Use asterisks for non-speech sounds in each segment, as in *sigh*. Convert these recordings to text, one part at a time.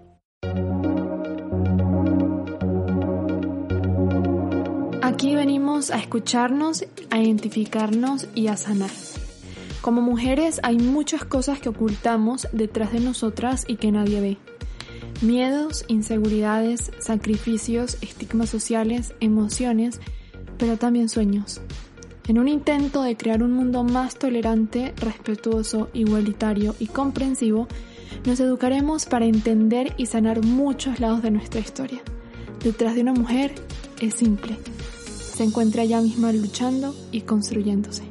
venimos a escucharnos, a identificarnos y a sanar. Como mujeres hay muchas cosas que ocultamos detrás de nosotras y que nadie ve. Miedos, inseguridades, sacrificios, estigmas sociales, emociones, pero también sueños. En un intento de crear un mundo más tolerante, respetuoso, igualitario y comprensivo, nos educaremos para entender y sanar muchos lados de nuestra historia. Detrás de una mujer es simple. Se encuentra ella misma luchando y construyéndose.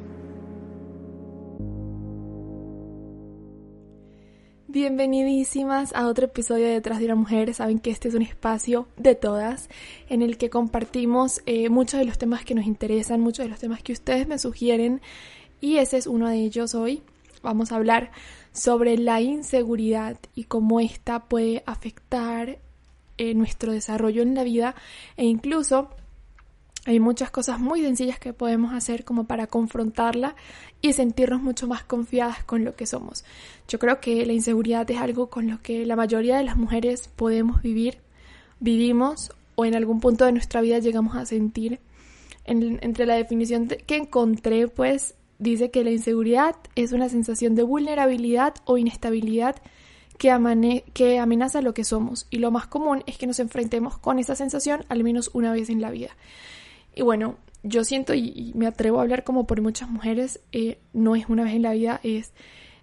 Bienvenidísimas a otro episodio de Detrás de una Mujer. Saben que este es un espacio de todas en el que compartimos eh, muchos de los temas que nos interesan, muchos de los temas que ustedes me sugieren y ese es uno de ellos hoy. Vamos a hablar sobre la inseguridad y cómo esta puede afectar eh, nuestro desarrollo en la vida e incluso hay muchas cosas muy sencillas que podemos hacer como para confrontarla y sentirnos mucho más confiadas con lo que somos. Yo creo que la inseguridad es algo con lo que la mayoría de las mujeres podemos vivir, vivimos o en algún punto de nuestra vida llegamos a sentir. entre la definición que encontré, pues dice que la inseguridad es una sensación de vulnerabilidad o inestabilidad que, que amenaza lo que somos y lo más común es que nos enfrentemos con esa sensación al menos una vez en la vida. Y bueno, yo siento y, me atrevo a hablar como por muchas mujeres, eh, no es una vez en la vida, es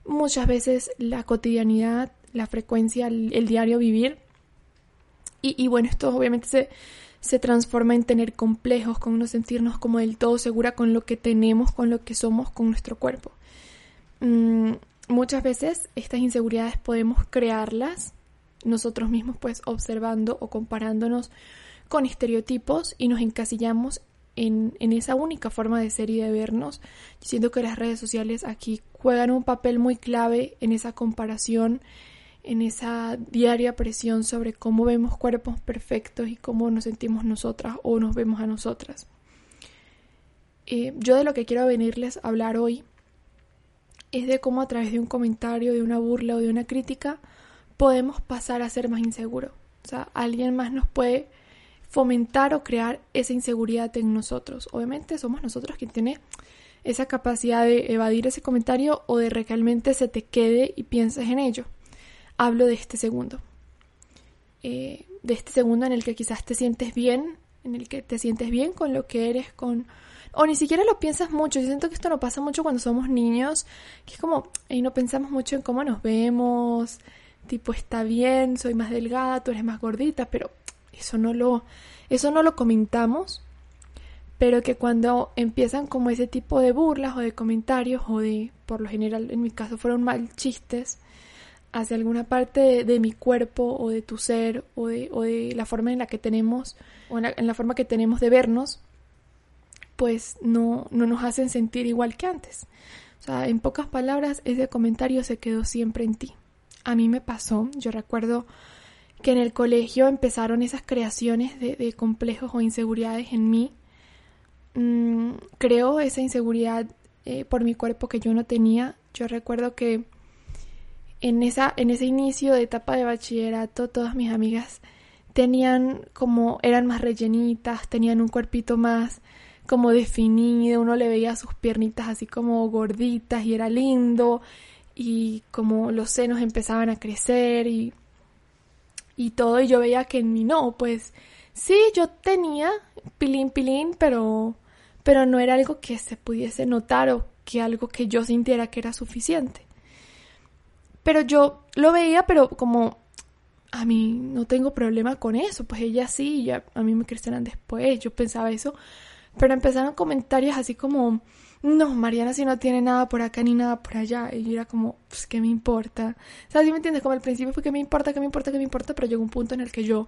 muchas veces la cotidianidad, la frecuencia, el, diario vivir. Y, bueno, esto obviamente se, se transforma en tener complejos, con no sentirnos como del todo segura con lo que tenemos, con lo que somos, con nuestro cuerpo. Mm, muchas veces estas inseguridades podemos crearlas nosotros mismos, pues observando o comparándonos con estereotipos y nos encasillamos en, esa única forma de ser y de vernos. Yo siento que las redes sociales aquí juegan un papel muy clave en esa comparación, en esa diaria presión sobre cómo vemos cuerpos perfectos y cómo nos sentimos nosotras o nos vemos a nosotras. Eh, yo de lo que quiero venirles a hablar hoy es de cómo a través de un comentario, de una burla o de una crítica podemos pasar a ser más inseguros. O sea, alguien más nos puede fomentar o crear esa inseguridad en nosotros. Obviamente somos nosotros quien tiene esa capacidad de evadir ese comentario o de realmente se te quede y pienses en ello. Hablo de este segundo. Eh, de este segundo en el que quizás te sientes bien, en el que te sientes bien con lo que eres, con... O ni siquiera lo piensas mucho. Yo siento que esto no pasa mucho cuando somos niños, que es como, y no pensamos mucho en cómo nos vemos, tipo, está bien, soy más delgada, tú eres más gordita, pero eso no lo, eso no lo comentamos, pero que cuando empiezan como ese tipo de burlas o de comentarios o de, por lo general en mi caso fueron mal chistes hacia alguna parte de, mi cuerpo o de tu ser o de, o de, la forma en la que tenemos o en la, forma que tenemos de vernos, pues no, no nos hacen sentir igual que antes. O sea, en pocas palabras, ese comentario se quedó siempre en ti. A mí me pasó, yo recuerdo que en el colegio empezaron esas creaciones de, complejos o inseguridades en mí. Mm, creo esa inseguridad eh, por mi cuerpo que yo no tenía. Yo recuerdo que en, esa, en ese inicio de etapa de bachillerato todas mis amigas tenían como, eran más rellenitas, tenían un cuerpito más como definido, uno le veía sus piernitas así como gorditas y era lindo y como los senos empezaban a crecer y y todo, y yo veía que en mí no, pues sí, yo tenía pilín pilín, pero, pero no era algo que se pudiese notar o que algo que yo sintiera que era suficiente. Pero yo lo veía, pero como a mí no tengo problema con eso, pues ella sí, ya a mí me crecieron después, yo pensaba eso, pero empezaron comentarios así como, no, Mariana si no tiene nada por acá ni nada por allá. Y yo era como, pues, ¿qué me importa? ¿Sabes? ¿Sí me entiendes? Como al principio fue que me importa, que me importa, que me importa, pero llegó un punto en el que yo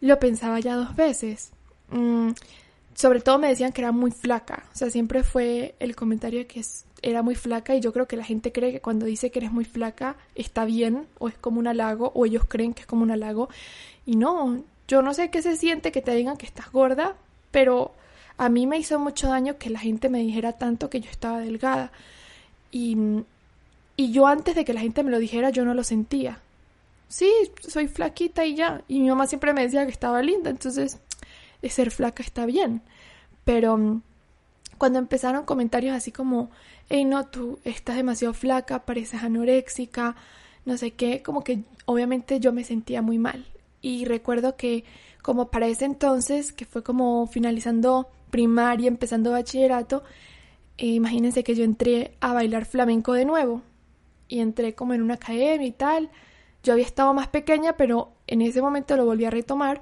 lo pensaba ya dos veces. Mm, sobre todo me decían que era muy flaca. O sea, siempre fue el comentario de que era muy flaca y yo creo que la gente cree que cuando dice que eres muy flaca está bien o es como un halago o ellos creen que es como un halago. Y no, yo no sé qué se siente que te digan que estás gorda, pero a mí me hizo mucho daño que la gente me dijera tanto que yo estaba delgada. Y, y yo antes de que la gente me lo dijera, yo no lo sentía. Sí, soy flaquita y ya. Y mi mamá siempre me decía que estaba linda, entonces ser flaca está bien. Pero mm, cuando empezaron comentarios así como, hey, no, tú estás demasiado flaca, pareces anoréxica, no sé qué, como que obviamente yo me sentía muy mal. Y recuerdo que como para ese entonces, que fue como finalizando primaria, empezando bachillerato, eh, imagínense que yo entré a bailar flamenco de nuevo. Y entré como en una academia y tal. Yo había estado más pequeña, pero en ese momento lo volví a retomar.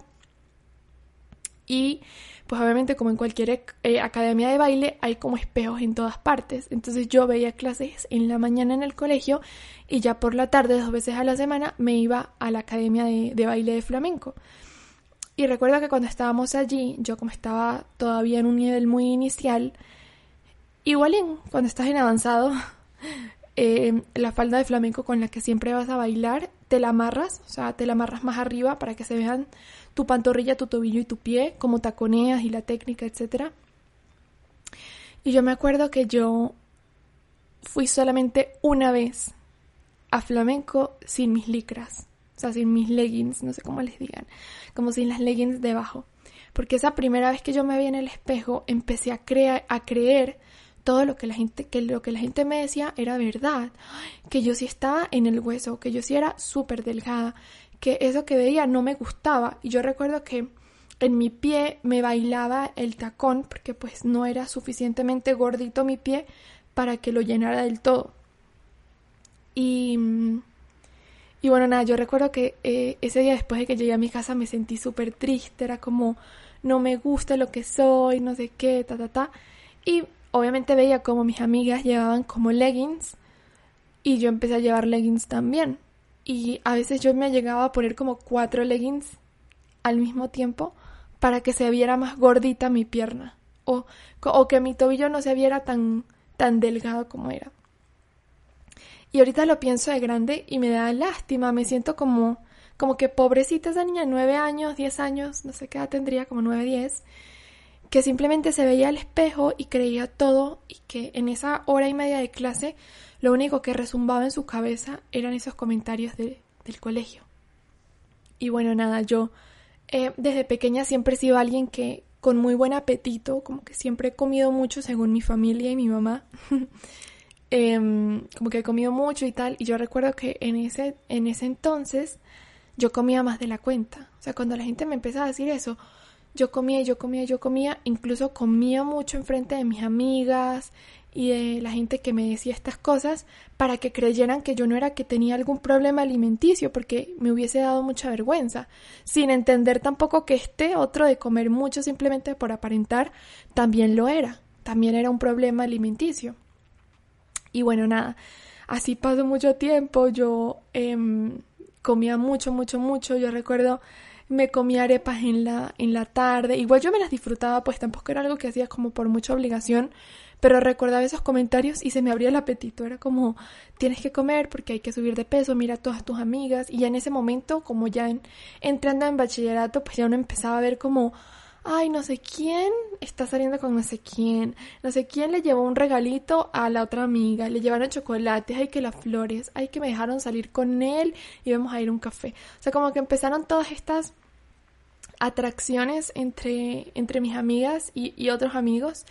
Y pues obviamente como en cualquier eh, academia de baile hay como espejos en todas partes. Entonces yo veía clases en la mañana en el colegio y ya por la tarde, dos veces a la semana, me iba a la academia de, de baile de flamenco. Y recuerdo que cuando estábamos allí, yo como estaba todavía en un nivel muy inicial, igual en, cuando estás en avanzado, *laughs* eh, la falda de flamenco con la que siempre vas a bailar, te la amarras, o sea, te la amarras más arriba para que se vean tu pantorrilla, tu tobillo y tu pie, como taconeas y la técnica, etc. Y yo me acuerdo que yo fui solamente una vez a flamenco sin mis licras o sea, sin mis leggings, no sé cómo les digan, como sin las leggings debajo. Porque esa primera vez que yo me vi en el espejo, empecé a, crear, a creer todo lo que la gente que lo que la gente me decía era verdad, que yo sí estaba en el hueso, que yo sí era súper delgada, que eso que veía no me gustaba y yo recuerdo que en mi pie me bailaba el tacón porque pues no era suficientemente gordito mi pie para que lo llenara del todo. Y mm, y bueno, nada, yo recuerdo que eh, ese día después de que llegué a mi casa me sentí súper triste, era como, no me gusta lo que soy, no sé qué, ta, ta, ta. Y obviamente veía como mis amigas llevaban como leggings y yo empecé a llevar leggings también. Y a veces yo me llegaba a poner como cuatro leggings al mismo tiempo para que se viera más gordita mi pierna o, o que mi tobillo no se viera tan, tan delgado como era. Y ahorita lo pienso de grande y me da lástima, me siento como, como que pobrecita esa niña, nueve años, diez años, no sé qué edad tendría, como nueve, diez, que simplemente se veía al espejo y creía todo y que en esa hora y media de clase lo único que resumbaba en su cabeza eran esos comentarios del colegio. Y bueno, nada, yo eh, desde pequeña siempre he sido alguien que con muy buen apetito, como que siempre he comido mucho según mi familia y mi mamá. *laughs* Em, como que he comido mucho y tal, y yo recuerdo que en ese, en ese entonces yo comía más de la cuenta. O sea, cuando la gente me empezaba a decir eso, yo comía, yo comía, yo comía, incluso comía mucho enfrente de mis amigas y de la gente que me decía estas cosas para que creyeran que yo no era que tenía algún problema alimenticio porque me hubiese dado mucha vergüenza, sin entender tampoco que este otro de comer mucho simplemente por aparentar también lo era, también era un problema alimenticio. Y bueno, nada, así pasó mucho tiempo, yo em, comía mucho, mucho, mucho, yo recuerdo me comía arepas en la, en la tarde, igual yo me las disfrutaba, pues tampoco era algo que hacía como por mucha obligación, pero recordaba esos comentarios y se me abría el apetito, era como tienes que comer porque hay que subir de peso, mira a todas tus amigas y ya en ese momento, como ya entrando en bachillerato, pues ya uno empezaba a ver como ay, no sé quién está saliendo con no sé quién, no sé quién le llevó un regalito a la otra amiga, le llevaron chocolates, ay, que las flores, ay, que me dejaron salir con él y vamos a ir a un café. O sea, como que empezaron todas estas atracciones entre, entre mis amigas y, y otros amigos.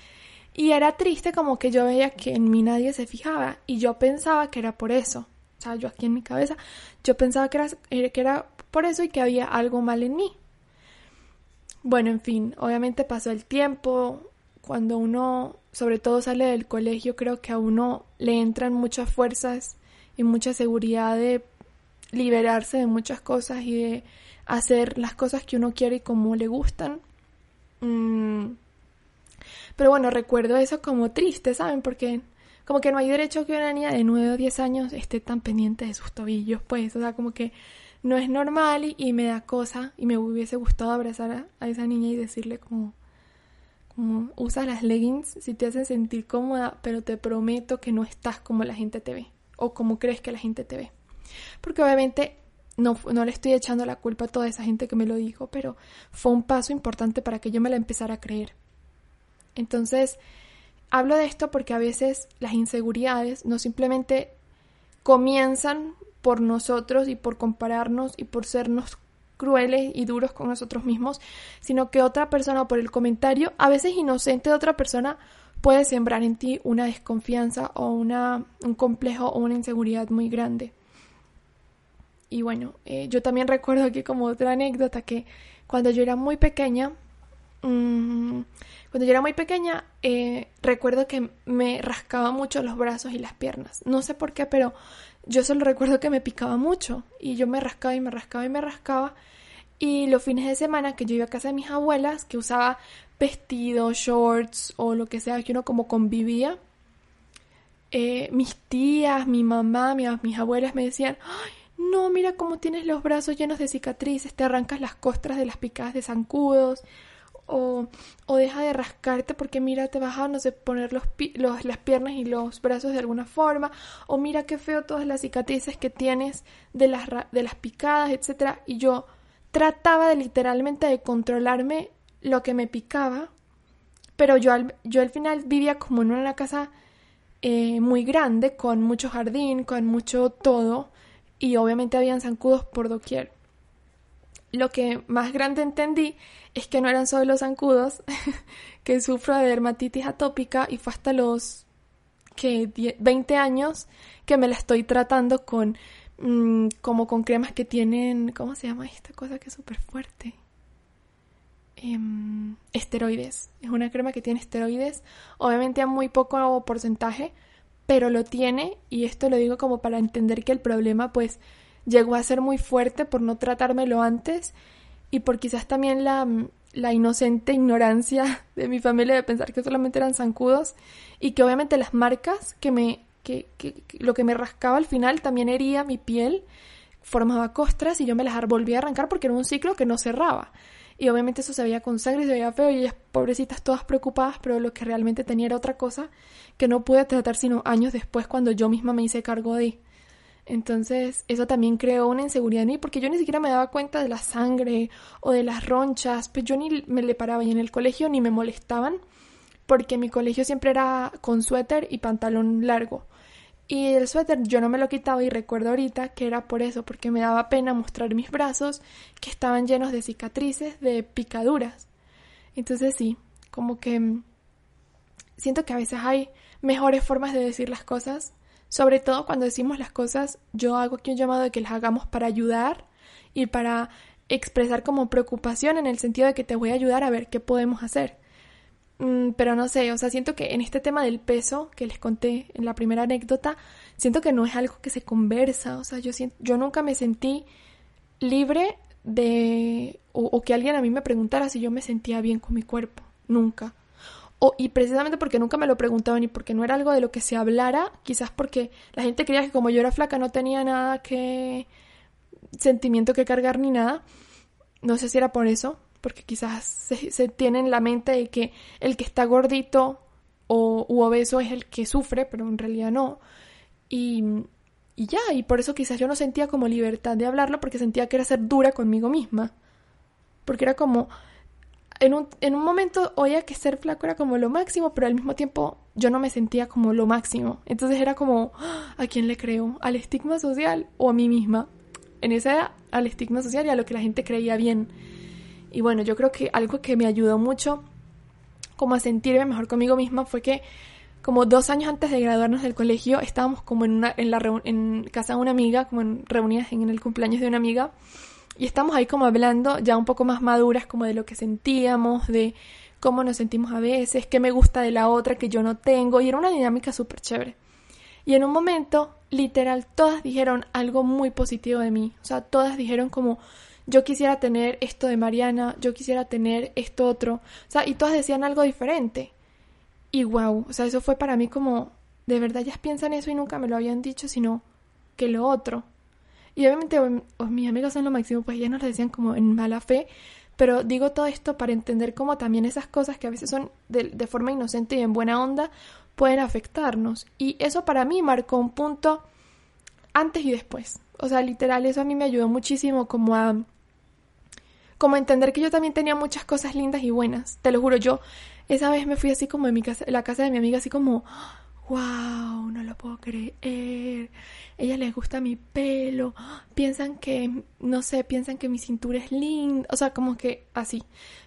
Y era triste como que yo veía que en mí nadie se fijaba y yo pensaba que era por eso. O sea, yo aquí en mi cabeza, yo pensaba que era, que era por eso y que había algo mal en mí. Bueno, en fin, obviamente pasó el tiempo, cuando uno sobre todo sale del colegio, creo que a uno le entran muchas fuerzas y mucha seguridad de liberarse de muchas cosas y de hacer las cosas que uno quiere y como le gustan. Mm, Pero bueno, recuerdo eso como triste, ¿saben? Porque como que no hay derecho que una niña de 9 o 10 años esté tan pendiente de sus tobillos, pues, o sea, como que no es normal y, me da cosa y me hubiese gustado abrazar a, esa niña y decirle como, como, usa las leggings si te hacen sentir cómoda, pero te prometo que no estás como la gente te ve o como crees que la gente te ve. Porque obviamente no, no le estoy echando la culpa a toda esa gente que me lo dijo, pero fue un paso importante para que yo me la empezara a creer. Entonces, hablo de esto porque a veces las inseguridades no simplemente comienzan por nosotros y por compararnos y por sernos crueles y duros con nosotros mismos, sino que otra persona o por el comentario, a veces inocente de otra persona, puede sembrar en ti una desconfianza o una, un complejo o una inseguridad muy grande. Y bueno, eh, yo también recuerdo aquí como otra anécdota que cuando yo era muy pequeña, mmm, cuando yo era muy pequeña, eh, recuerdo que me rascaba mucho los brazos y las piernas. No sé por qué, pero yo solo recuerdo que me picaba mucho. Y yo me rascaba y me rascaba y me rascaba. Y los fines de semana que yo iba a casa de mis abuelas, que usaba vestidos, shorts o lo que sea, que uno como convivía, eh, mis tías, mi mamá, mis abuelas me decían, Ay, no, mira cómo tienes los brazos llenos de cicatrices, te arrancas las costras de las picadas de zancudos, o, o deja de rascarte porque mira, te vas a, no sé, poner los, los, las piernas y los brazos de alguna forma, o mira qué feo todas las cicatrices que tienes de las, de las picadas, etcétera, y yo trataba de literalmente de controlarme lo que me picaba, pero yo al, yo al final vivía como en una casa eh, muy grande, con mucho jardín, con mucho todo, y obviamente habían zancudos por doquier. Lo que más grande entendí es que no eran solo los zancudos, *laughs* que sufro de dermatitis atópica y fue hasta los que 20 años que me la estoy tratando con mm, como con cremas que tienen, ¿cómo se llama esta cosa que es súper fuerte? Em, esteroides. Es una crema que tiene esteroides, obviamente a muy poco porcentaje, pero lo tiene y esto lo digo como para entender que el problema pues llegó a ser muy fuerte por no tratármelo antes y por quizás también la, la inocente ignorancia *laughs* de mi familia de pensar que solamente eran zancudos y que obviamente las marcas que me que, que, lo que me rascaba al final también hería mi piel formaba costras y yo me las volvía a arrancar porque era un ciclo que no cerraba. Y obviamente eso se veía con sangre y se veía feo y ellas pobrecitas todas preocupadas pero lo que realmente tenía era otra cosa que no pude tratar sino años después cuando yo misma me hice cargo de entonces, eso también creó una inseguridad en mí porque yo ni siquiera me daba cuenta de la sangre o de las ronchas, pues yo ni me le paraba y en el colegio ni me molestaban porque mi colegio siempre era con suéter y pantalón largo. Y el suéter yo no me lo quitaba y recuerdo ahorita que era por eso, porque me daba pena mostrar mis brazos que estaban llenos de cicatrices, de picaduras. Entonces sí, como que mm, siento que a veces hay mejores formas de decir las cosas sobre todo cuando decimos las cosas, yo hago aquí un llamado de que las hagamos para ayudar y para expresar como preocupación en el sentido de que te voy a ayudar a ver qué podemos hacer. Mm, pero no sé, o sea, siento que en este tema del peso que les conté en la primera anécdota, siento que no es algo que se conversa, o sea, yo, siento, yo nunca me sentí libre de... o que alguien a mí me preguntara si yo me sentía bien con mi cuerpo, nunca y precisamente porque nunca me lo preguntaban y porque no era algo de lo que se hablara, quizás porque la gente creía que como yo era flaca no tenía nada que sentimiento que cargar ni nada. No sé si era por eso, porque quizás se, tiene en la mente de que el que está gordito o u obeso es el que sufre, pero en realidad no. Y, y ya, y por eso quizás yo no sentía como libertad de hablarlo porque sentía que era ser dura conmigo misma. Porque era como, en un, en un momento oía que ser flaco era como lo máximo, pero al mismo tiempo yo no me sentía como lo máximo. Entonces era como, ah, ¿a quién le creo? ¿Al estigma social o a mí misma? En esa era al estigma social y a lo que la gente creía bien. Y bueno, yo creo que algo que me ayudó mucho como a sentirme mejor conmigo misma fue que como dos años antes de graduarnos del colegio estábamos como en, una, en, la, en casa de una amiga, como en reunidas en el cumpleaños de una amiga y estamos ahí como hablando ya un poco más maduras como de lo que sentíamos, de cómo nos sentimos a veces, qué me gusta de la otra que yo no tengo. Y era una dinámica súper chévere. Y en un momento, literal, todas dijeron algo muy positivo de mí. O sea, todas dijeron como, yo quisiera tener esto de Mariana, yo quisiera tener esto otro, o sea, y todas decían algo diferente. Y wow, o sea, eso fue para mí como, de verdad ellas piensan eso y nunca me lo habían dicho, sino que lo otro. Y obviamente mis amigos son lo máximo, pues ellas nos lo decían como en mala fe, pero digo todo esto para entender cómo también esas cosas que a veces son de, de forma inocente y en buena onda pueden afectarnos. Y eso para mí marcó un punto antes y después. O sea, literal, eso a mí me ayudó muchísimo como a como entender que yo también tenía muchas cosas lindas y buenas. Te lo juro, yo esa vez me fui así como en mi casa, la casa de mi amiga, así como wow, no lo puedo creer. Ella les gusta mi pelo. Piensan que, no sé, piensan que mi cintura es linda. O sea, como que así.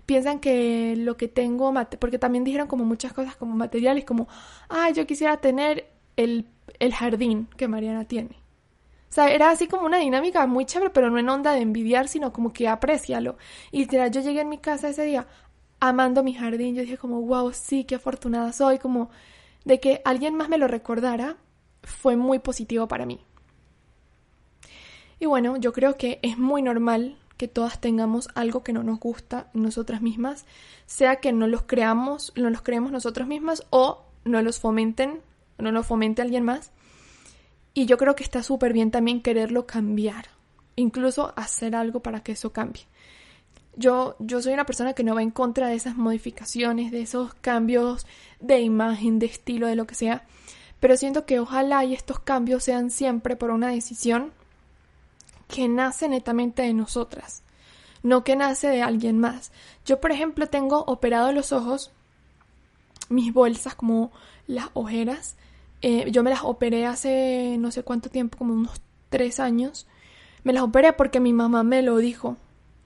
Piensan que lo que tengo, porque también dijeron como muchas cosas como materiales, como, ay, yo quisiera tener el, el jardín que Mariana tiene. O sea, era así como una dinámica muy chévere, pero no en onda de envidiar, sino como que aprecialo. Y literal, yo llegué en mi casa ese día amando mi jardín. Yo dije como, wow, sí, qué afortunada soy. Como de que alguien más me lo recordara fue muy positivo para mí. Y bueno, yo creo que es muy normal que todas tengamos algo que no nos gusta en nosotras mismas, sea que no los creamos, no los creemos nosotras mismas o no los fomenten, no lo fomente alguien más. Y yo creo que está súper bien también quererlo cambiar, incluso hacer algo para que eso cambie. Yo, yo soy una persona que no va en contra de esas modificaciones, de esos cambios de imagen, de estilo, de lo que sea, pero siento que ojalá y estos cambios sean siempre por una decisión que nace netamente de nosotras, no que nace de alguien más. Yo, por ejemplo, tengo operado los ojos, mis bolsas, como las ojeras, eh, yo me las operé hace no sé cuánto tiempo, como unos tres años. Me las operé porque mi mamá me lo dijo.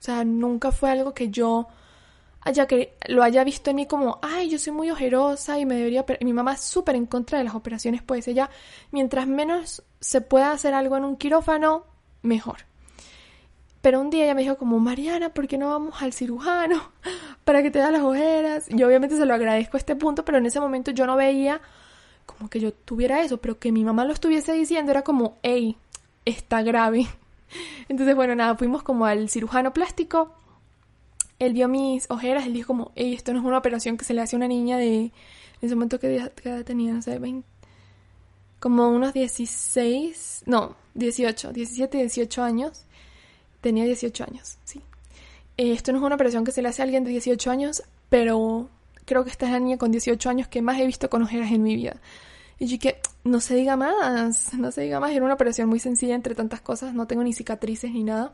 O sea, nunca fue algo que yo haya que lo haya visto en mí como, ay, yo soy muy ojerosa y me debería... Mi mamá es súper en contra de las operaciones, pues ella, mientras menos se pueda hacer algo en un quirófano, mejor. Pero un día ella me dijo como, Mariana, ¿por qué no vamos al cirujano *laughs* para que te da las ojeras? Yo obviamente se lo agradezco a este punto, pero en ese momento yo no veía como que yo tuviera eso, pero que mi mamá lo estuviese diciendo era como, hey, está grave. Entonces, bueno, nada, fuimos como al cirujano plástico. Él vio mis ojeras, él dijo como, esto no es una operación que se le hace a una niña de... En ese momento que tenía, no sé, 20... Como unos 16... No, 18, 17, 18 años. Tenía 18 años, sí. esto no es una operación que se le hace a alguien de 18 años, pero creo que esta es la niña con 18 años que más he visto con ojeras en mi vida. Y yo no se diga más, no se diga más. Era una operación muy sencilla entre tantas cosas, no tengo ni cicatrices ni nada.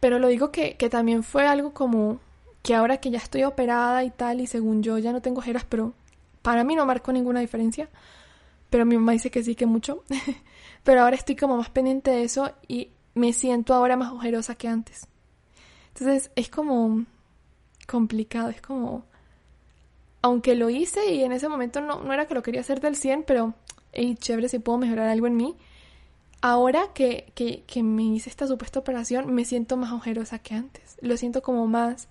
Pero lo digo que, que también fue algo como que ahora que ya estoy operada y tal, y según yo ya no tengo ojeras, pero para mí no marcó ninguna diferencia. Pero mi mamá dice que sí, que mucho. *laughs* pero ahora estoy como más pendiente de eso y me siento ahora más ojerosa que antes. Entonces es como complicado, es como aunque lo hice y en ese momento no, no era que lo quería hacer del 100, pero, hey, chévere, si puedo mejorar algo en mí. Ahora que, que, que me hice esta supuesta operación, me siento más ojerosa que antes. Lo siento como más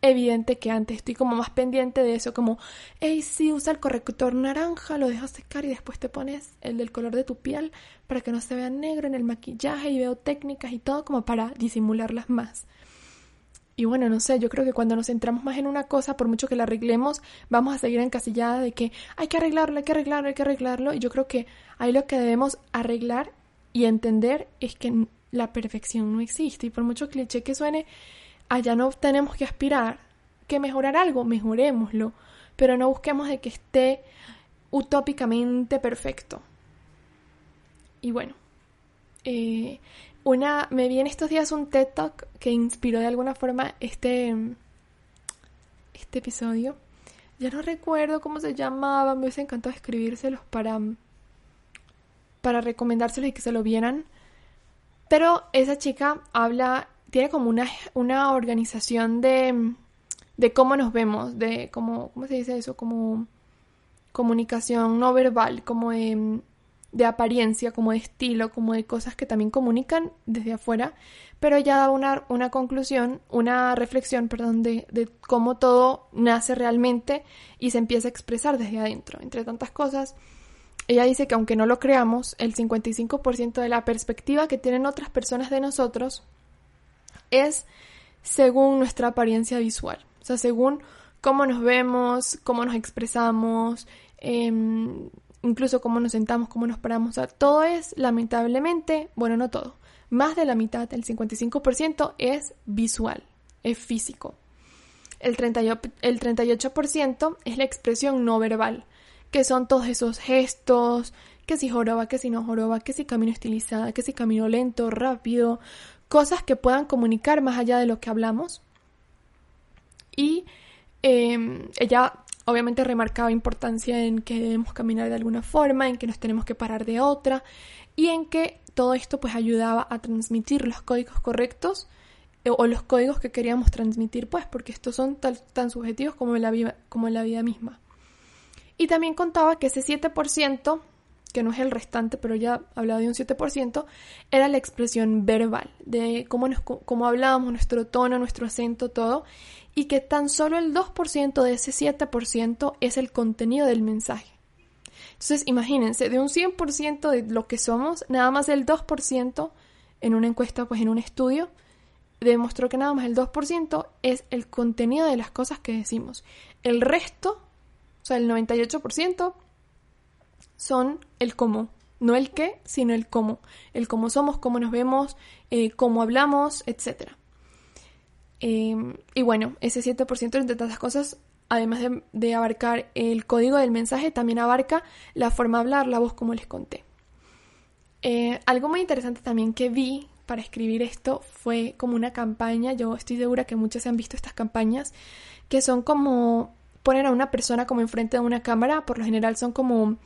evidente que antes. Estoy como más pendiente de eso, como, hey, sí, usa el corrector naranja, lo dejas secar y después te pones el del color de tu piel para que no se vea negro en el maquillaje y veo técnicas y todo como para disimularlas más. Y bueno, no sé, yo creo que cuando nos centramos más en una cosa, por mucho que la arreglemos, vamos a seguir encasillada de que hay que arreglarlo, hay que arreglarlo, hay que arreglarlo. Y yo creo que ahí lo que debemos arreglar y entender es que la perfección no existe. Y por mucho cliché que suene, allá no tenemos que aspirar que mejorar algo, mejorémoslo. Pero no busquemos de que esté utópicamente perfecto. Y bueno, eh, una, me vi en estos días un TED Talk que inspiró de alguna forma este, este episodio. Ya no recuerdo cómo se llamaba, me hubiese encantado escribírselos para, para recomendárselos y que se lo vieran. Pero esa chica habla, tiene como una, una organización de, de cómo nos vemos, de cómo, ¿cómo se dice eso? Como comunicación no verbal, como de de apariencia, como de estilo, como de cosas que también comunican desde afuera, pero ella da una, una conclusión, una reflexión, perdón, de, de, cómo todo nace realmente y se empieza a expresar desde adentro. Entre tantas cosas, ella dice que aunque no lo creamos, el 55% de la perspectiva que tienen otras personas de nosotros es según nuestra apariencia visual, o sea, según cómo nos vemos, cómo nos expresamos, em, incluso cómo nos sentamos, cómo nos paramos, todo es lamentablemente, bueno, no todo, más de la mitad, el 55% es visual, es físico. El, 38% es la expresión no verbal, que son todos esos gestos, que si joroba, que si no joroba, que si camino estilizada, que si camino lento, rápido, cosas que puedan comunicar más allá de lo que hablamos. Y em, ella obviamente remarcaba importancia en que debemos caminar de alguna forma, en que nos tenemos que parar de otra y en que todo esto pues ayudaba a transmitir los códigos correctos eh, o los códigos que queríamos transmitir pues porque estos son tan subjetivos como la, vida, como la vida misma. Y también contaba que ese 7%, que no es el restante, pero ya hablaba de un 7%, era la expresión verbal, de cómo, nos, cómo hablábamos, nuestro tono, nuestro acento, todo, y que tan solo el 2% de ese 7% es el contenido del mensaje. Entonces, imagínense, de un 100% de lo que somos, nada más el 2% en una encuesta, pues en un estudio, demostró que nada más el 2% es el contenido de las cosas que decimos. El resto, o sea, el 98%, son el cómo. No el qué, sino el cómo. El cómo somos, cómo nos vemos, eh, cómo hablamos, etc. Em, y bueno, ese 7% entre tantas cosas además de, abarcar el código del mensaje, también abarca la forma de hablar, la voz, como les conté. Eh, algo muy interesante también que vi para escribir esto fue como una campaña, yo estoy segura que muchos se han visto estas campañas, que son como poner a una persona como enfrente de una cámara, por lo general son como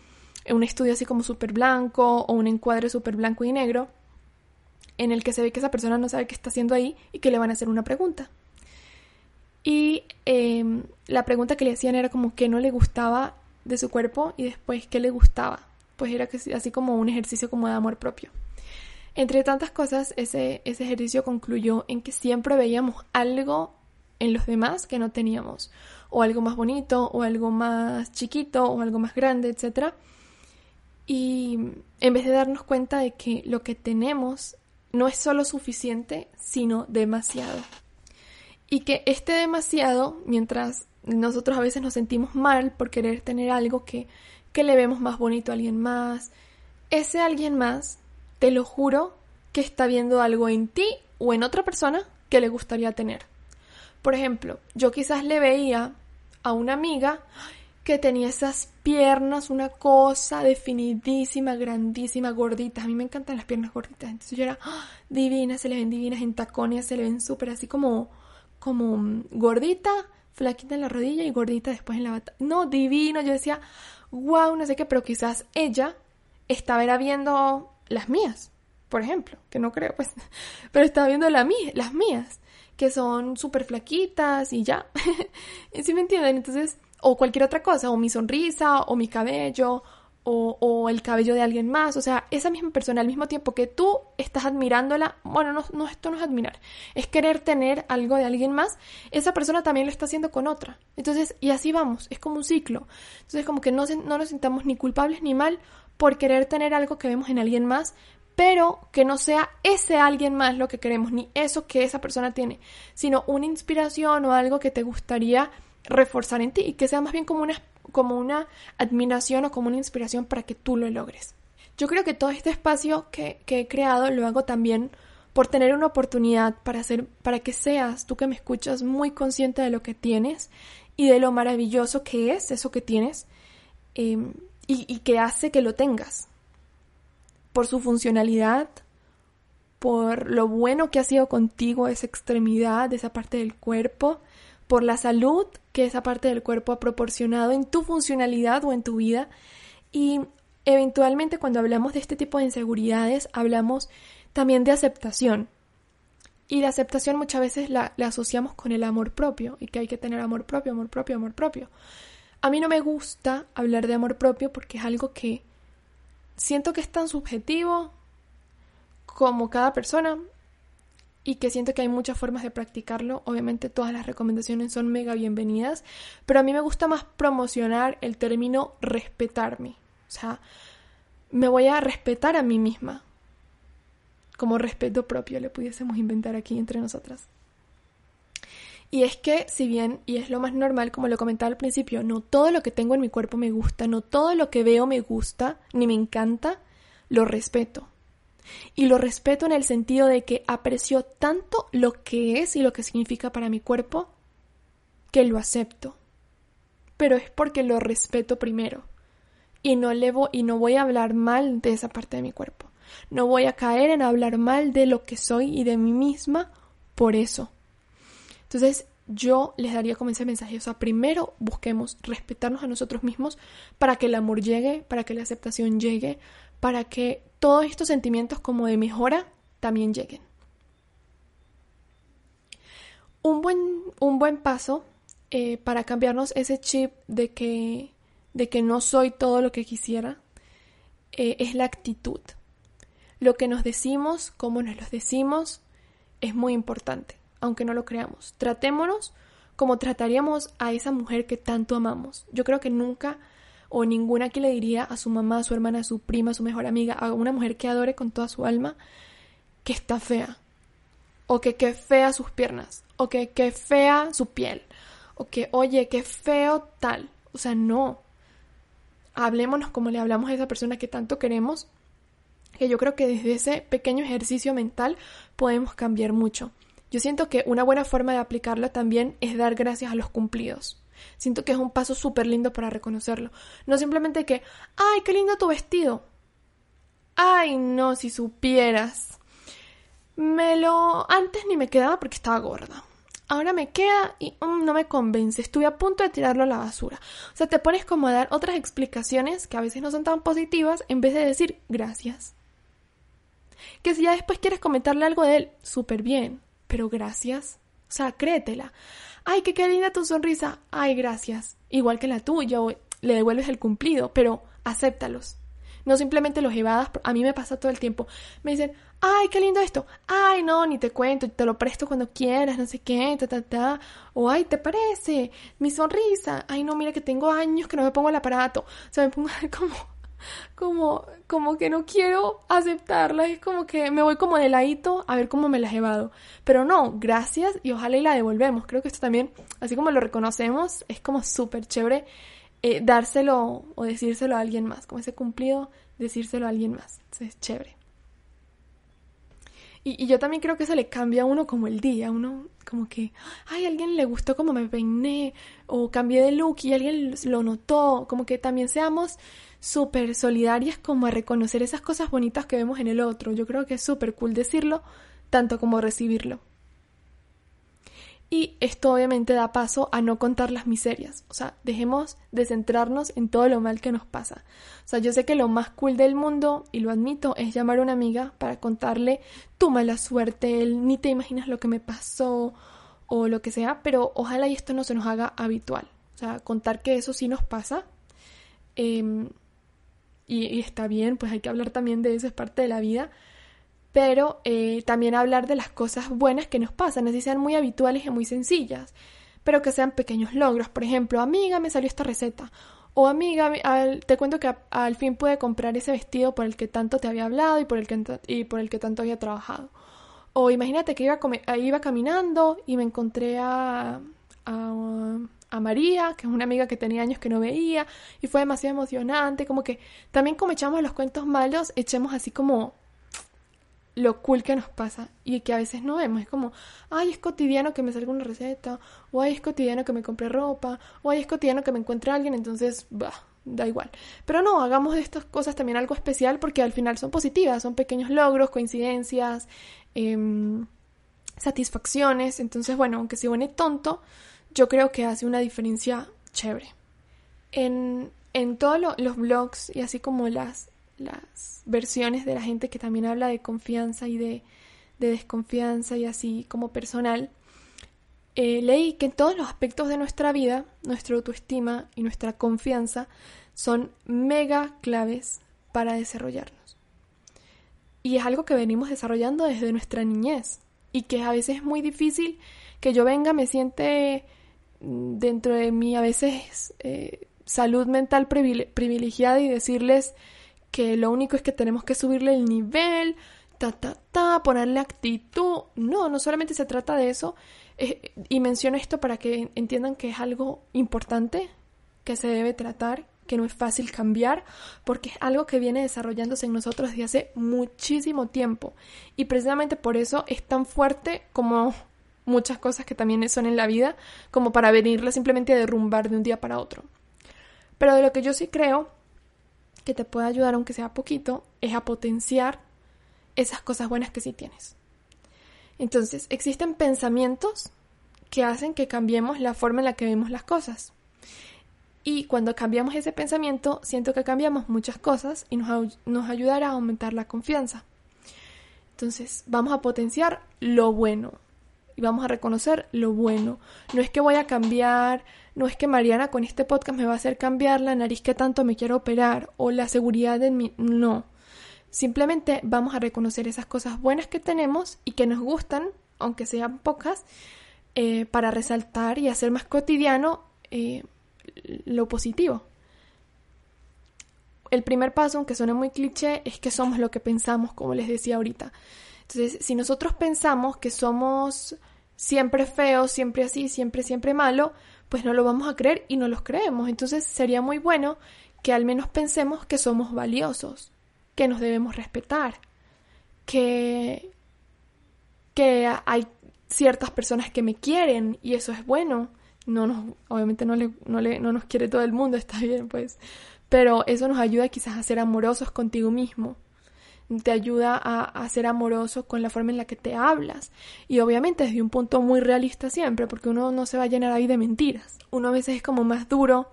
un estudio así como súper blanco o un encuadre súper blanco y negro, en el que se ve que esa persona no sabe qué está haciendo ahí y que le van a hacer una pregunta. Y em, la pregunta que le hacían era como qué no le gustaba de su cuerpo y después qué le gustaba. Pues era así como un ejercicio como de amor propio. Entre tantas cosas, ese, ese ejercicio concluyó en que siempre veíamos algo en los demás que no teníamos. O algo más bonito, o algo más chiquito, o algo más grande, etc. Y en vez de darnos cuenta de que lo que tenemos no es solo suficiente, sino demasiado y que este demasiado, mientras nosotros a veces nos sentimos mal por querer tener algo que, que le vemos más bonito a alguien más, ese alguien más, te lo juro, que está viendo algo en ti o en otra persona que le gustaría tener. Por ejemplo, yo quizás le veía a una amiga que tenía esas piernas, una cosa definidísima, grandísima, gordita. A mí me encantan las piernas gorditas. Entonces yo era ¡ah! divina, se le ven divinas en tacones, se le ven súper así como como gordita, flaquita en la rodilla y gordita después en la bata. No, divino. Yo decía, wow, no sé qué, pero quizás ella estaba viendo las mías, por ejemplo, que no creo, pues, *laughs* pero estaba viendo las mías, que son súper flaquitas y ya. *laughs* ¿Sí me entienden? Entonces, o cualquier otra cosa, o mi sonrisa, o mi cabello, o, el cabello de alguien más, o sea, esa misma persona al mismo tiempo que tú estás admirándola, bueno, no, no, esto no es admirar, es querer tener algo de alguien más, esa persona también lo está haciendo con otra. Entonces, y así vamos, es como un ciclo. Entonces, como que no, no nos sintamos ni culpables ni mal por querer tener algo que vemos en alguien más, pero que no sea ese alguien más lo que queremos, ni eso que esa persona tiene, sino una inspiración o algo que te gustaría reforzar en ti y que sea más bien como una como una admiración o como una inspiración para que tú lo logres. Yo creo que todo este espacio que, he creado lo hago también por tener una oportunidad para hacer, para que seas tú que me escuchas muy consciente de lo que tienes y de lo maravilloso que es eso que tienes em, y, y que hace que lo tengas. Por su funcionalidad, por lo bueno que ha sido contigo esa extremidad, esa parte del cuerpo, por la salud que esa parte del cuerpo ha proporcionado en tu funcionalidad o en tu vida. Y eventualmente cuando hablamos de este tipo de inseguridades, hablamos también de aceptación. Y la aceptación muchas veces la, asociamos con el amor propio y que hay que tener amor propio, amor propio, amor propio. A mí no me gusta hablar de amor propio porque es algo que siento que es tan subjetivo como cada persona y que siento que hay muchas formas de practicarlo. Obviamente todas las recomendaciones son mega bienvenidas, pero a mí me gusta más promocionar el término respetarme. O sea, me voy a respetar a mí misma. como respeto propio le pudiésemos inventar aquí entre nosotras. Y es que, si bien, y es lo más normal, como lo comentaba al principio, no todo lo que tengo en mi cuerpo me gusta, no todo lo que veo me gusta, ni me encanta, lo respeto. Y lo respeto en el sentido de que aprecio tanto lo que es y lo que significa para mi cuerpo, que lo acepto. Pero es porque lo respeto primero. Y no, le y no voy a hablar mal de esa parte de mi cuerpo. No voy a caer en hablar mal de lo que soy y de mí misma por eso entonces, yo les daría como ese mensaje, o sea, primero busquemos respetarnos a nosotros mismos para que el amor llegue, para que la aceptación llegue, para que todos estos sentimientos como de mejora también lleguen. Un buen, un buen paso eh, para cambiarnos ese chip de que, de que no soy todo lo que quisiera eh, es la actitud. Lo que nos decimos, cómo nos lo decimos, es muy importante aunque no lo creamos. Tratémonos como trataríamos a esa mujer que tanto amamos. Yo creo que nunca o ninguna que le diría a su mamá, a su hermana, a su prima, a su mejor amiga, a una mujer que adore con toda su alma, que está fea. O que qué fea sus piernas. O que qué fea su piel. O que, oye, qué feo tal. O sea, no. Hablémonos como le hablamos a esa persona que tanto queremos. Que yo creo que desde ese pequeño ejercicio mental podemos cambiar mucho. Yo siento que una buena forma de aplicarlo también es dar gracias a los cumplidos. Siento que es un paso súper lindo para reconocerlo. No simplemente que, ay, qué lindo tu vestido. Ay, no, si supieras. Me lo... Antes ni me quedaba porque estaba gorda. Ahora me queda y mm, no me convence. Estuve a punto de tirarlo a la basura. O sea, te pones como a dar otras explicaciones que a veces no son tan positivas en vez de decir gracias. Que si ya después quieres comentarle algo de él, súper bien pero gracias. O sea, créetela. Ay, qué linda tu sonrisa. Ay, gracias. Igual que la tuya, le devuelves el cumplido, pero acéptalos. No simplemente los evadas. A mí me pasa todo el tiempo. Me dicen, ay, qué lindo esto. Ay, no, ni te cuento, te lo presto cuando quieras, no sé qué, ta, ta, ta. O, ay, ¿te parece? Mi sonrisa. Ay, no, mira que tengo años que no me pongo el aparato. O sea, me pongo *laughs* como como, como que no quiero aceptarla, es como que me voy como de ladito a ver cómo me las evado. Pero no, gracias y ojalá y la devolvemos. Creo que esto también, así como lo reconocemos, es como súper chévere eh, dárselo o decírselo a alguien más, como ese cumplido, decírselo a alguien más. es chévere. Y, yo también creo que eso le cambia a uno como el día, uno como que, ay, alguien le gustó como me peiné, o cambié de look y alguien lo notó, como que también seamos súper solidarias como a reconocer esas cosas bonitas que vemos en el otro. Yo creo que es súper cool decirlo, tanto como recibirlo. Y esto obviamente da paso a no contar las miserias. O sea, dejemos de centrarnos en todo lo mal que nos pasa. O sea, yo sé que lo más cool del mundo, y lo admito, es llamar a una amiga para contarle tu mala suerte, ni te imaginas lo que me pasó o lo que sea, pero ojalá y esto no se nos haga habitual. O sea, contar que eso sí nos pasa. Em, y, está bien, pues hay que hablar también de eso, es parte de la vida, pero eh, también hablar de las cosas buenas que nos pasan, así sean muy habituales y muy sencillas, pero que sean pequeños logros. Por ejemplo, amiga, me salió esta receta. O amiga, te cuento que al fin pude comprar ese vestido por el que tanto te había hablado y por el que, y por el que tanto había trabajado. O imagínate que iba, iba caminando y me encontré a, a a María, que es una amiga que tenía años que no veía, y fue demasiado emocionante, como que también como echamos los cuentos malos, echemos así como lo cool que nos pasa y que a veces no vemos, es como, ay, es cotidiano que me salga una receta, o ay, es cotidiano que me compre ropa, o ay, es cotidiano que me encuentre alguien, entonces, bah, da igual. Pero no, hagamos de estas cosas también algo especial porque al final son positivas, son pequeños logros, coincidencias, em, satisfacciones, entonces, bueno, aunque se suene tonto, yo creo que hace una diferencia chévere. En, en todos los blogs y así como las, las versiones de la gente que también habla de confianza y de, desconfianza y así como personal, eh, leí que en todos los aspectos de nuestra vida, nuestra autoestima y nuestra confianza son mega claves para desarrollarnos. Y es algo que venimos desarrollando desde nuestra niñez y que a veces es muy difícil que yo venga, me siente dentro de mí a veces eh, salud mental privilegiada y decirles que lo único es que tenemos que subirle el nivel, ta, ta, ta, ponerle actitud. No, no solamente se trata de eso. Eh, y menciono esto para que entiendan que es algo importante, que se debe tratar, que no es fácil cambiar, porque es algo que viene desarrollándose en nosotros desde hace muchísimo tiempo. Y precisamente por eso es tan fuerte como muchas cosas que también son en la vida, como para venirla simplemente a derrumbar de un día para otro. Pero de lo que yo sí creo que te puede ayudar, aunque sea poquito, es a potenciar esas cosas buenas que sí tienes. Entonces, existen pensamientos que hacen que cambiemos la forma en la que vemos las cosas. Y cuando cambiamos ese pensamiento, siento que cambiamos muchas cosas y nos, nos ayudará a aumentar la confianza. Entonces, vamos a potenciar lo bueno y vamos a reconocer lo bueno. No es que voy a cambiar, no es que Mariana con este podcast me va a hacer cambiar la nariz que tanto me quiero operar o la seguridad en mí. No. Simplemente vamos a reconocer esas cosas buenas que tenemos y que nos gustan, aunque sean pocas, eh, para resaltar y hacer más cotidiano eh, lo positivo. El primer paso, aunque suene muy cliché, es que somos lo que pensamos, como les decía ahorita. Entonces, si nosotros pensamos que somos siempre feos, siempre así, siempre, siempre malo, pues no lo vamos a creer y no los creemos. Entonces sería muy bueno que al menos pensemos que somos valiosos, que nos debemos respetar, que, que hay ciertas personas que me quieren y eso es bueno. No nos, obviamente no, le, no, le, no nos quiere todo el mundo, *laughs* está bien, pues. Pero eso nos ayuda quizás a ser amorosos contigo mismo. Te ayuda a, ser amoroso con la forma en la que te hablas. Y obviamente desde un punto muy realista siempre, porque uno no se va a llenar ahí de mentiras. Uno a veces es como más duro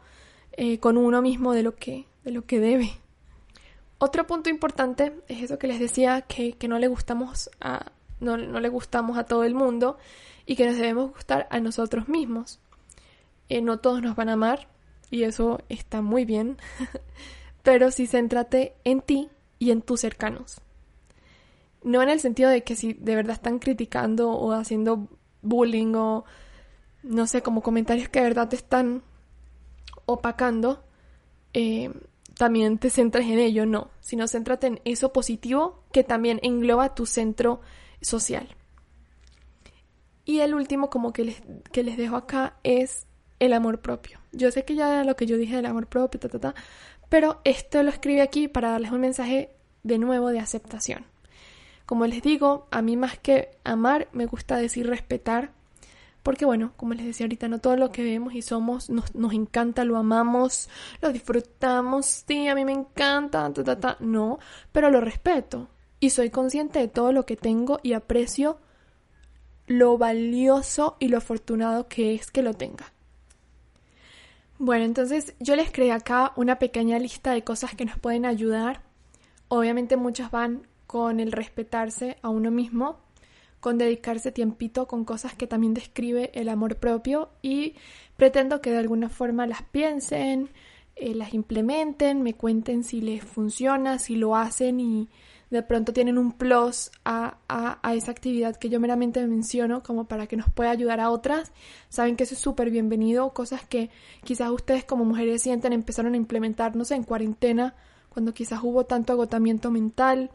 eh, con uno mismo de lo que, de lo que debe. Otro punto importante es eso que les decía, que, que no le gustamos a, no, no, le gustamos a todo el mundo y que nos debemos gustar a nosotros mismos. Eh, no todos nos van a amar y eso está muy bien, *laughs* pero sí céntrate en ti y en tus cercanos. No en el sentido de que si de verdad están criticando o haciendo bullying o no sé, como comentarios que de verdad te están opacando, eh, también te centres en ello, no, sino céntrate en eso positivo que también engloba tu centro social. Y el último como que les, que les dejo acá es el amor propio. Yo sé que ya lo que yo dije del amor propio, ta, ta, ta, pero esto lo escribí aquí para darles un mensaje de nuevo de aceptación. Como les digo, a mí más que amar me gusta decir respetar porque bueno, como les decía ahorita, no todo lo que vemos y somos nos, nos encanta, lo amamos, lo disfrutamos, sí, a mí me encanta, ta, ta, ta. no, pero lo respeto y soy consciente de todo lo que tengo y aprecio lo valioso y lo afortunado que es que lo tenga. Bueno, entonces yo les creé acá una pequeña lista de cosas que nos pueden ayudar. Obviamente muchas van con el respetarse a uno mismo, con dedicarse tiempito con cosas que también describe el amor propio y pretendo que de alguna forma las piensen, eh, las implementen, me cuenten si les funciona, si lo hacen y de pronto tienen un plus a, a, a esa actividad que yo meramente menciono como para que nos pueda ayudar a otras. Saben que eso es súper bienvenido, cosas que quizás ustedes como mujeres sienten empezaron a implementar, no sé, en cuarentena, cuando quizás hubo tanto agotamiento mental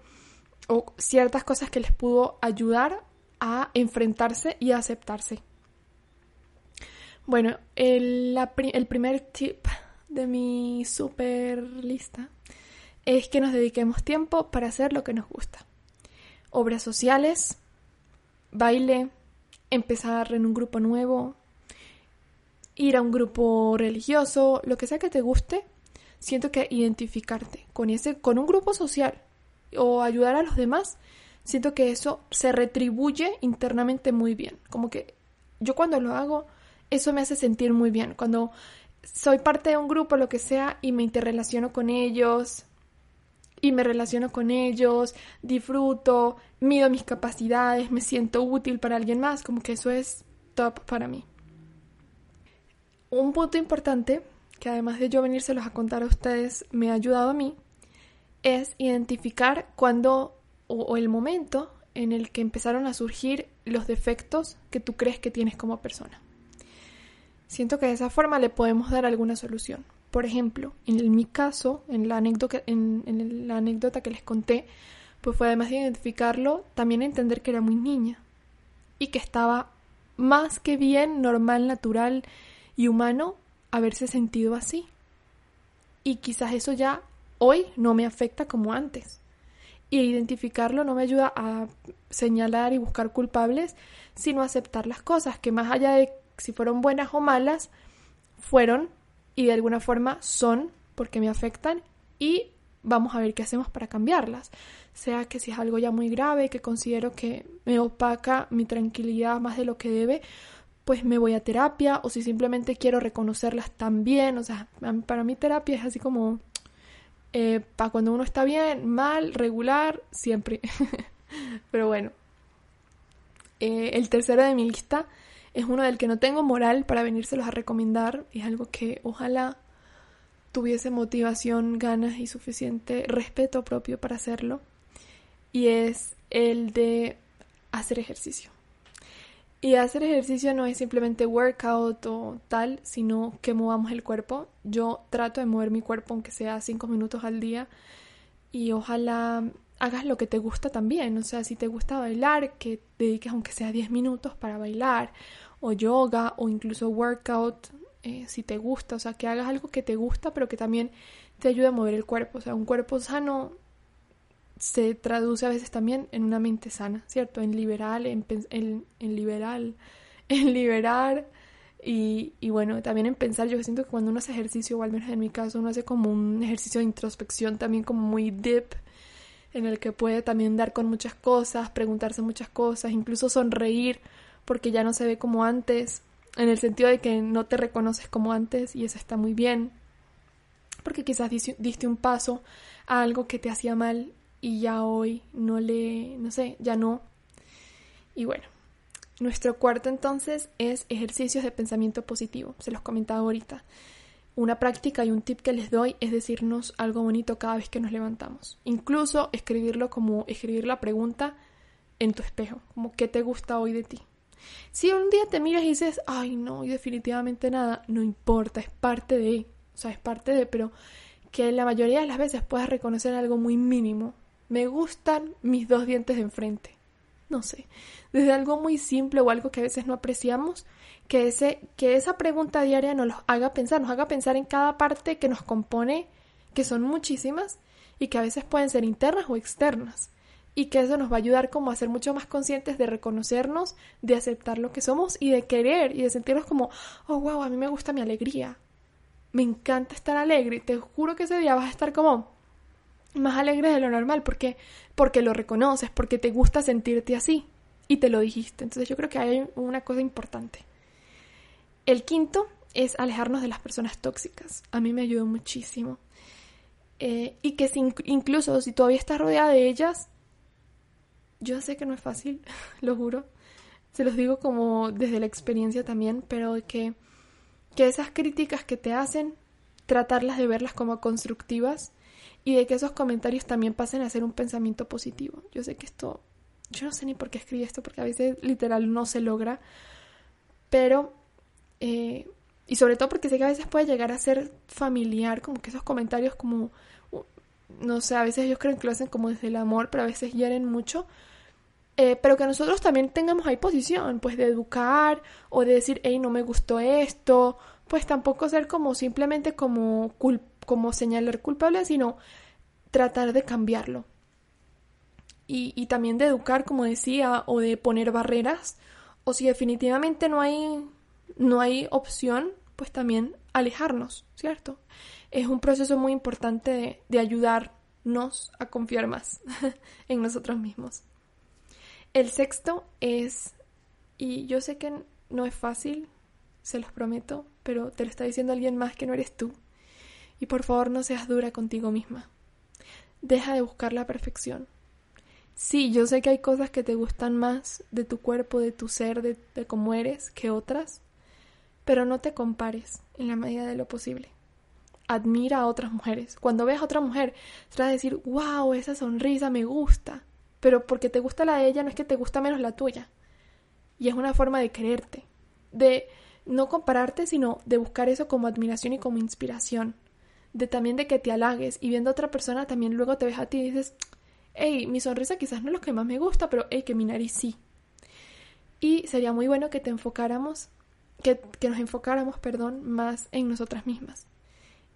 o ciertas cosas que les pudo ayudar a enfrentarse y a aceptarse. Bueno, el, el primer tip de mi super lista es que nos dediquemos tiempo para hacer lo que nos gusta. Obras sociales, baile, empezar en un grupo nuevo, ir a un grupo religioso, lo que sea que te guste, siento que identificarte con ese con un grupo social o ayudar a los demás siento que eso se retribuye internamente muy bien. Como que yo cuando lo hago, eso me hace sentir muy bien. Cuando soy parte de un grupo, lo que sea, y me interrelaciono con ellos, y me relaciono con ellos, disfruto, mido mis capacidades, me siento útil para alguien más, como que eso es top para mí. Un punto importante, que además de yo venírselos a contar a ustedes, me ha ayudado a mí, es identificar cuando o, el momento en el que empezaron a surgir los defectos que tú crees que tienes como persona. Siento que de esa forma le podemos dar alguna solución. Por ejemplo, en mi caso, en la anécdota, en, la anécdota que les conté, pues fue además de identificarlo, también entender que era muy niña y que estaba más que bien normal, natural y humano haberse sentido así. Y quizás eso ya hoy no me afecta como antes. Y identificarlo no me ayuda a señalar y buscar culpables, sino aceptar las cosas, que más allá de si fueron buenas o malas, fueron y de alguna forma son porque me afectan y vamos a ver qué hacemos para cambiarlas. Sea que si es algo ya muy grave, que considero que me opaca mi tranquilidad más de lo que debe, pues me voy a terapia o si simplemente quiero reconocerlas también. O sea, para mí terapia es así como eh, para cuando uno está bien, mal, regular, siempre. *laughs* Pero bueno, eh, el tercero de mi lista es uno del que no tengo moral para venírselos a recomendar. Es algo que ojalá tuviese motivación, ganas y suficiente respeto propio para hacerlo. Y es el de hacer ejercicio. Y hacer ejercicio no es simplemente workout o tal, sino que movamos el cuerpo. Yo trato de mover mi cuerpo aunque sea cinco minutos al día y ojalá hagas lo que te gusta también. O sea, si te gusta bailar, que dediques aunque sea 10 minutos para bailar o yoga o incluso workout eh, si te gusta. O sea, que hagas algo que te gusta pero que también te ayude a mover el cuerpo. O sea, un cuerpo sano se traduce a veces también en una mente sana, ¿cierto? En liberal, en, en, liberal, *laughs* en liberar y, y, bueno, también en pensar, yo siento que cuando uno hace ejercicio, o al menos en mi caso, uno hace como un ejercicio de introspección también como muy deep, en el que puede también dar con muchas cosas, preguntarse muchas cosas, incluso sonreír porque ya no se ve como antes, en el sentido de que no te reconoces como antes y eso está muy bien, porque quizás diste un paso a algo que te hacía mal y ya hoy no le, no sé, ya no. Y bueno, nuestro cuarto entonces es ejercicios de pensamiento positivo, se los comentaba ahorita. Una práctica y un tip que les doy es decirnos algo bonito cada vez que nos levantamos. Incluso escribirlo como escribir la pregunta en tu espejo, como qué te gusta hoy de ti. Si un día te miras y dices, ay no, y definitivamente nada, no importa, es parte de, o sea, es parte de, pero que la mayoría de las veces puedas reconocer algo muy mínimo, me gustan mis dos dientes de enfrente. No sé, desde algo muy simple o algo que a veces no apreciamos, que, ese, que esa pregunta diaria nos haga pensar, nos haga pensar en cada parte que nos compone, que son muchísimas y que a veces pueden ser internas o externas. Y que eso nos va a ayudar como a ser mucho más conscientes de reconocernos, de aceptar lo que somos y de querer y de sentirnos como, oh, wow, a mí me gusta mi alegría. Me encanta estar alegre. Te juro que ese día vas a estar como, más alegre de lo normal porque porque lo reconoces, porque te gusta sentirte así y te lo dijiste. Entonces yo creo que hay una cosa importante. El quinto es alejarnos de las personas tóxicas. A mí me ayudó muchísimo. Eh, y que incluso si todavía estás rodeada de ellas, yo sé que no es fácil, *laughs* lo juro. Se los digo como desde la experiencia también, pero que, que esas críticas que te hacen, tratarlas de verlas como constructivas y de que esos comentarios también pasen a ser un pensamiento positivo. Yo sé que esto, yo no sé ni por qué escribí esto, porque a veces literal no se logra, pero, eh, y sobre todo porque sé que a veces puede llegar a ser familiar, como que esos comentarios como, no sé, a veces ellos creen que lo hacen como desde el amor, pero a veces hieren mucho. Eh, pero que nosotros también tengamos ahí posición, pues de educar o de decir, hey, no me gustó esto, pues tampoco ser como simplemente como culpable como señalar culpable, sino tratar de cambiarlo. Y, también de educar, como decía, o de poner barreras, o si definitivamente no hay, no hay opción, pues también alejarnos, ¿cierto? Es un proceso muy importante de, de ayudarnos a confiar más *laughs* en nosotros mismos. El sexto es, y yo sé que no es fácil, se los prometo, pero te lo está diciendo alguien más que no eres tú. Y por favor no seas dura contigo misma. Deja de buscar la perfección. Sí, yo sé que hay cosas que te gustan más de tu cuerpo, de tu ser, de, cómo eres, que otras, pero no te compares en la medida de lo posible. Admira a otras mujeres. Cuando veas a otra mujer, trata de decir, wow, esa sonrisa me gusta. Pero porque te gusta la de ella no es que te gusta menos la tuya. Y es una forma de quererte, de no compararte, sino de buscar eso como admiración y como inspiración de también de que te halagues y viendo a otra persona también luego te ves a ti y dices, hey, mi sonrisa quizás no es lo que más me gusta, pero hey, que mi nariz sí. Y sería muy bueno que te enfocáramos, que, que nos enfocáramos, perdón, más en nosotras mismas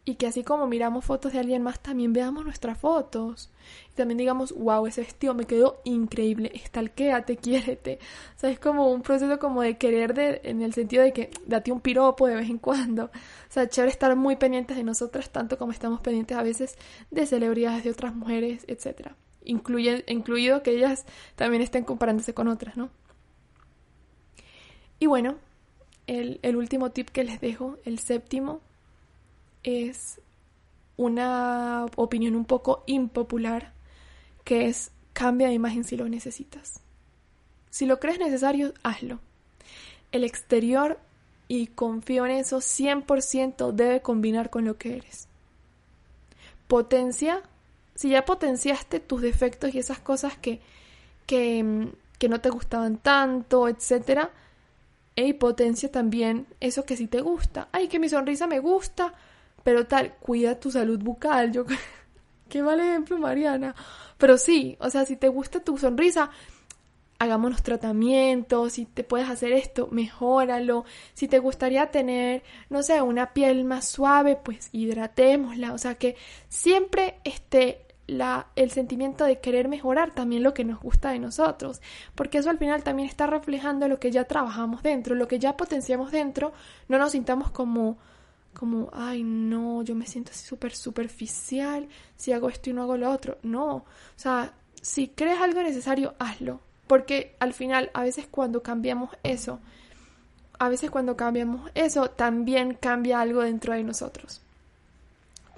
y que así como miramos fotos de alguien más, también veamos nuestras fotos. Y también digamos, wow, ese vestido me quedó increíble, estalquéate, quiérete. O sea, es como un proceso como de querer de, en el sentido de que date un piropo de vez en cuando. O sea, chévere estar muy pendientes de nosotras, tanto como estamos pendientes a veces de celebridades de otras mujeres, etc. Incluye, incluido que ellas también estén comparándose con otras, ¿no? Y bueno, el, último tip que les dejo, el séptimo, es una opinión un poco impopular, que es cambia de imagen si lo necesitas. Si lo crees necesario, hazlo. El exterior, y confío en eso, 100% debe combinar con lo que eres. Potencia, si ya potenciaste tus defectos y esas cosas que, que, que no te gustaban tanto, etcétera, y potencia también eso que sí te gusta. Ay, que mi sonrisa me gusta, pero tal, cuida tu salud bucal. Yo, *laughs* qué mal ejemplo, Mariana. Pero sí, o sea, si te gusta tu sonrisa, hagámonos tratamientos, si te puedes hacer esto, mejóralo. Si te gustaría tener, no sé, una piel más suave, pues hidratémosla. O sea, que siempre esté la, el sentimiento de querer mejorar también lo que nos gusta de nosotros, porque eso al final también está reflejando lo que ya trabajamos dentro, lo que ya potenciamos dentro, no nos sintamos como como, ay, no, yo me siento así súper superficial si hago esto y no hago lo otro. No, o sea, si crees algo necesario, hazlo. Porque al final, a veces cuando cambiamos eso, a veces cuando cambiamos eso, también cambia algo dentro de nosotros.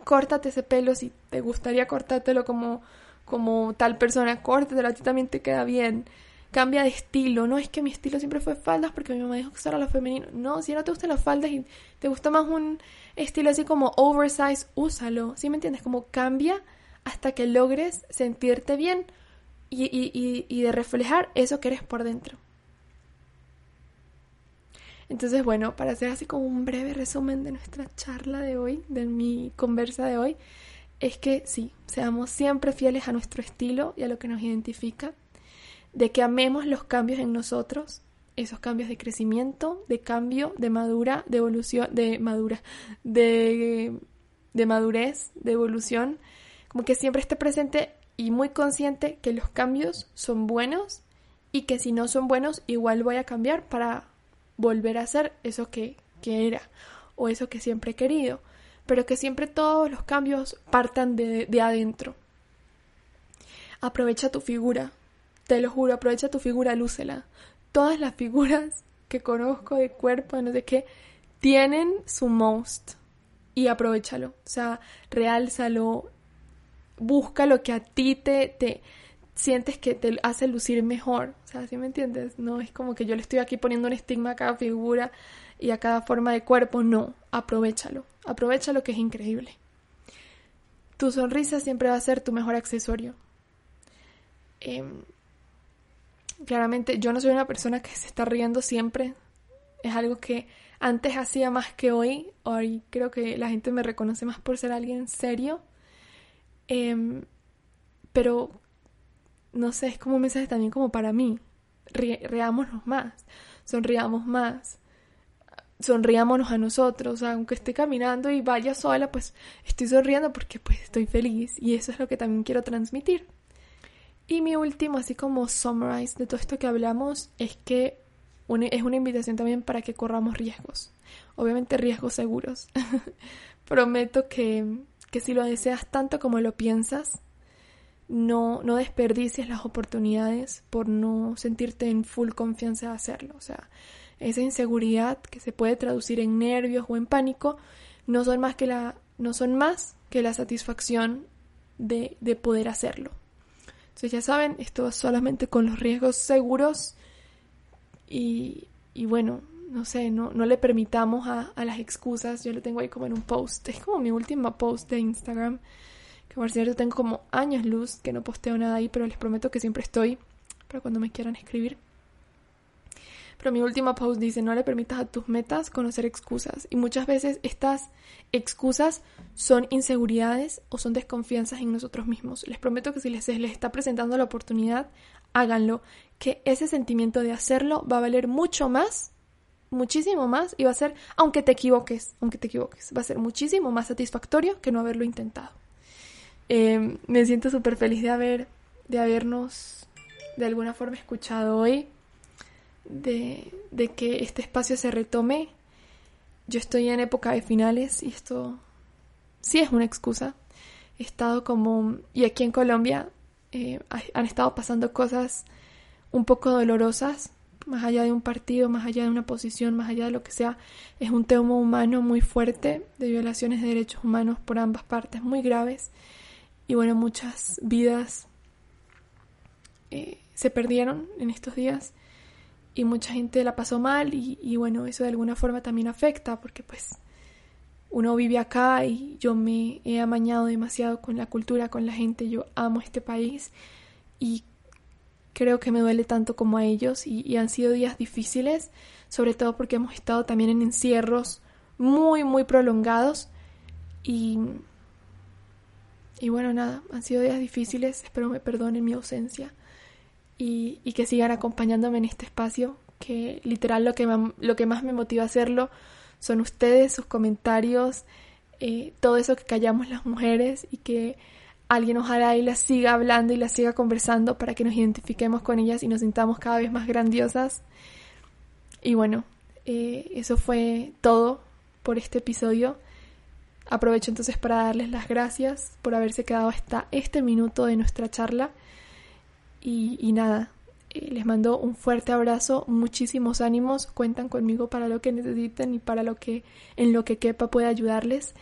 Córtate ese pelo si te gustaría cortártelo como, como tal persona, córtatelo, a ti también te queda bien cambia de estilo. No es que mi estilo siempre fue faldas porque mi mamá dijo que usara lo femenino. No, si no te gustan las faldas y te gusta más un estilo así como oversize, úsalo. ¿Sí me entiendes? Como cambia hasta que logres sentirte bien y, y, y de reflejar eso que eres por dentro. Entonces, bueno, para hacer así como un breve resumen de nuestra charla de hoy, de mi conversa de hoy, es que sí, seamos siempre fieles a nuestro estilo y a lo que nos identifica de que amemos los cambios en nosotros, esos cambios de crecimiento, de cambio, de madura, de evolución, de madura, de, de madurez, de evolución, como que siempre esté presente y muy consciente que los cambios son buenos y que si no son buenos igual voy a cambiar para volver a ser eso que, que era o eso que siempre he querido, pero que siempre todos los cambios partan de, de adentro. Aprovecha tu figura, te lo juro, aprovecha tu figura, lúcela. Todas las figuras *laughs* que conozco de cuerpo, no sé qué, tienen su most. Y aprovechalo. O sea, realzalo. Busca lo que a ti te, te sientes que te hace lucir mejor. O sea, ¿sí me entiendes? No es como que yo le estoy aquí poniendo un estigma a cada figura y a cada forma de cuerpo. No, aprovechalo. Aprovechalo que es increíble. Tu sonrisa siempre va a ser tu mejor accesorio. Eh, Claramente yo no soy una persona que se está riendo siempre. Es algo que antes hacía más que hoy. Hoy creo que la gente me reconoce más por ser alguien serio. Em, pero no sé, es como un mensaje también como para mí. reámonos más, sonriamos más, sonriámonos a nosotros, aunque esté caminando y vaya sola, pues estoy sonriendo porque pues estoy feliz y eso es lo que también quiero transmitir. Y mi último, así como summarize de todo esto que hablamos, es que es una invitación también para que corramos riesgos. Obviamente riesgos seguros. *laughs* Prometo que, que, si lo deseas tanto como lo piensas, no, no desperdicies las oportunidades por no sentirte en full confianza de hacerlo. O sea, esa inseguridad que se puede traducir en nervios o en pánico no son más que la, no son más que la satisfacción de, de poder hacerlo. Entonces ya saben, esto solamente con los riesgos seguros y, y bueno, no sé, no, no le permitamos a, a, las excusas. Yo lo tengo ahí como en un post. Es como mi última post de Instagram. Por cierto tengo como años luz que no posteo nada ahí, pero les prometo que siempre estoy para cuando me quieran escribir. pero mi última post dice, no le permitas a tus metas conocer excusas. Y muchas veces estas excusas son inseguridades o son desconfianzas en nosotros mismos. Les prometo que si les, les está presentando la oportunidad, háganlo, que ese sentimiento de hacerlo va a valer mucho más, muchísimo más, y va a ser, aunque te equivoques, aunque te equivoques, va a ser muchísimo más satisfactorio que no haberlo intentado. Em, me siento súper feliz de haber, de habernos de alguna forma escuchado hoy de, de que este espacio se retome. Yo estoy en época de finales y esto sí es una excusa. He estado como... Y aquí en Colombia eh, han estado pasando cosas un poco dolorosas, más allá de un partido, más allá de una posición, más allá de lo que sea. Es un tema humano muy fuerte de violaciones de derechos humanos por ambas partes, muy graves. Y bueno, muchas vidas eh, se perdieron en estos días y mucha gente la pasó mal y, bueno, eso de alguna forma también afecta porque pues uno vive acá y yo me he amañado demasiado con la cultura, con la gente, yo amo este país y creo que me duele tanto como a ellos y, han sido días difíciles, sobre todo porque hemos estado también en encierros muy, muy prolongados y, y bueno, nada, han sido días difíciles, espero me perdonen mi ausencia y, que sigan acompañándome en este espacio, que literal lo que, lo que más me motiva a hacerlo son ustedes, sus comentarios, eh, todo eso que callamos las mujeres y que alguien ojalá y las siga hablando y las siga conversando para que nos identifiquemos con ellas y nos sintamos cada vez más grandiosas. Y bueno, eh, eso fue todo por este episodio. Aprovecho entonces para darles las gracias por haberse quedado hasta este minuto de nuestra charla. Y, nada, eh, les mando un fuerte abrazo, muchísimos ánimos, cuentan conmigo para lo que necesiten y para lo que en lo que quepa pueda ayudarles.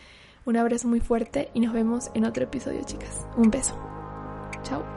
Un abrazo muy fuerte y nos vemos en otro episodio, chicas. Un beso. Chao.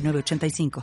85